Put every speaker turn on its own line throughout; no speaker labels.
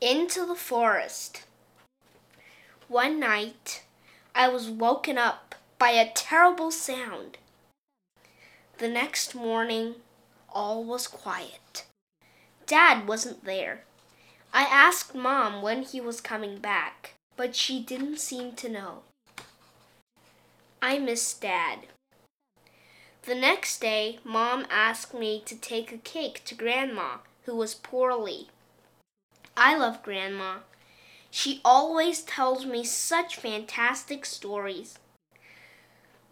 into the forest. One night, I was woken up by a terrible sound. The next morning, all was quiet. Dad wasn't there. I asked Mom when he was coming back, but she didn't seem to know. I miss Dad. The next day, Mom asked me to take a cake to Grandma, who was poorly. I love Grandma. She always tells me such fantastic stories.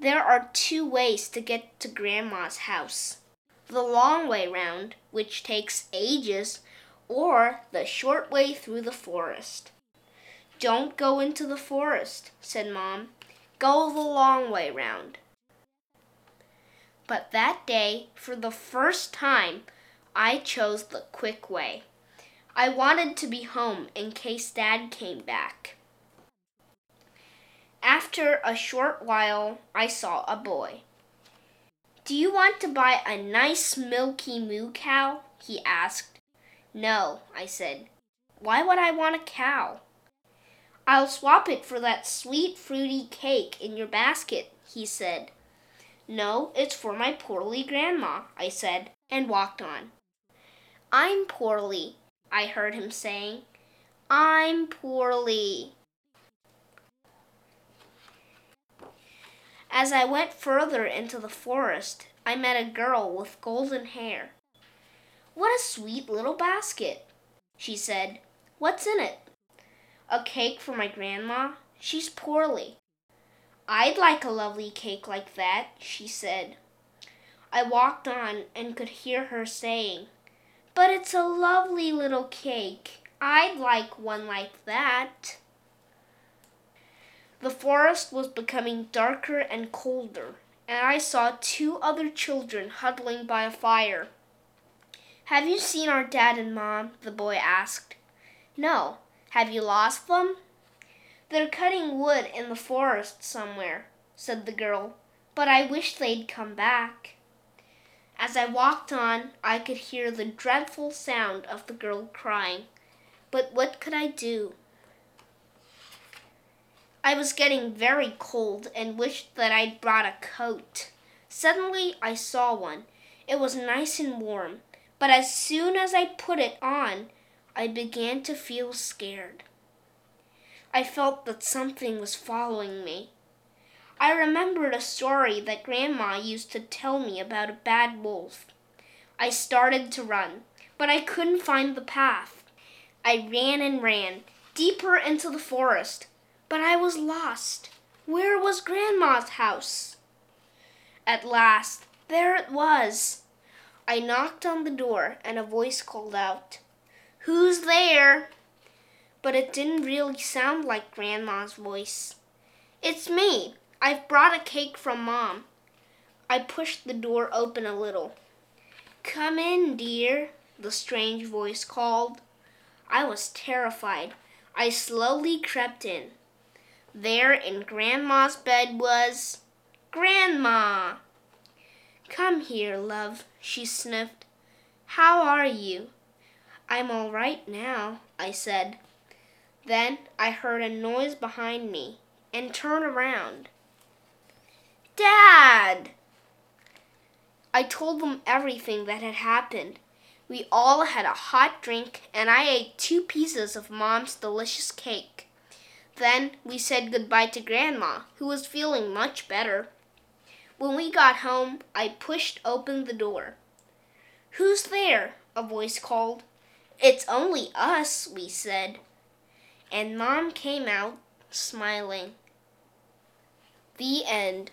There are two ways to get to Grandma's house the long way round, which takes ages, or the short way through the forest. Don't go into the forest, said Mom. Go the long way round. But that day, for the first time, I chose the quick way. I wanted to be home in case Dad came back. After a short while, I saw a boy. Do you want to buy a nice milky moo cow? he asked. No, I said. Why would I want a cow? I'll swap it for that sweet fruity cake in your basket, he said. No, it's for my poorly grandma, I said, and walked on. I'm poorly, I heard him saying. I'm poorly. As I went further into the forest, I met a girl with golden hair. What a sweet little basket, she said. What's in it? A cake for my grandma. She's poorly. I'd like a lovely cake like that, she said. I walked on and could hear her saying, but it's a lovely little cake. I'd like one like that. The forest was becoming darker and colder, and I saw two other children huddling by a fire. Have you seen our dad and mom? the boy asked. No. Have you lost them? They're cutting wood in the forest somewhere, said the girl, but I wish they'd come back. As I walked on, I could hear the dreadful sound of the girl crying. But what could I do? I was getting very cold and wished that I'd brought a coat. Suddenly I saw one. It was nice and warm, but as soon as I put it on, I began to feel scared. I felt that something was following me. I remembered a story that Grandma used to tell me about a bad wolf. I started to run, but I couldn't find the path. I ran and ran, deeper into the forest, but I was lost. Where was Grandma's house? At last, there it was. I knocked on the door, and a voice called out, Who's there? But it didn't really sound like Grandma's voice. It's me, I've brought a cake from Mom. I pushed the door open a little. Come in, dear, the strange voice called. I was terrified. I slowly crept in. There in Grandma's bed was Grandma. Come here, love, she sniffed. How are you? I'm all right now, I said. Then I heard a noise behind me and turned around. Dad! I told them everything that had happened. We all had a hot drink, and I ate two pieces of Mom's delicious cake. Then we said goodbye to Grandma, who was feeling much better. When we got home, I pushed open the door. Who's there? a voice called. It's only us, we said. And Mom came out, smiling. The end.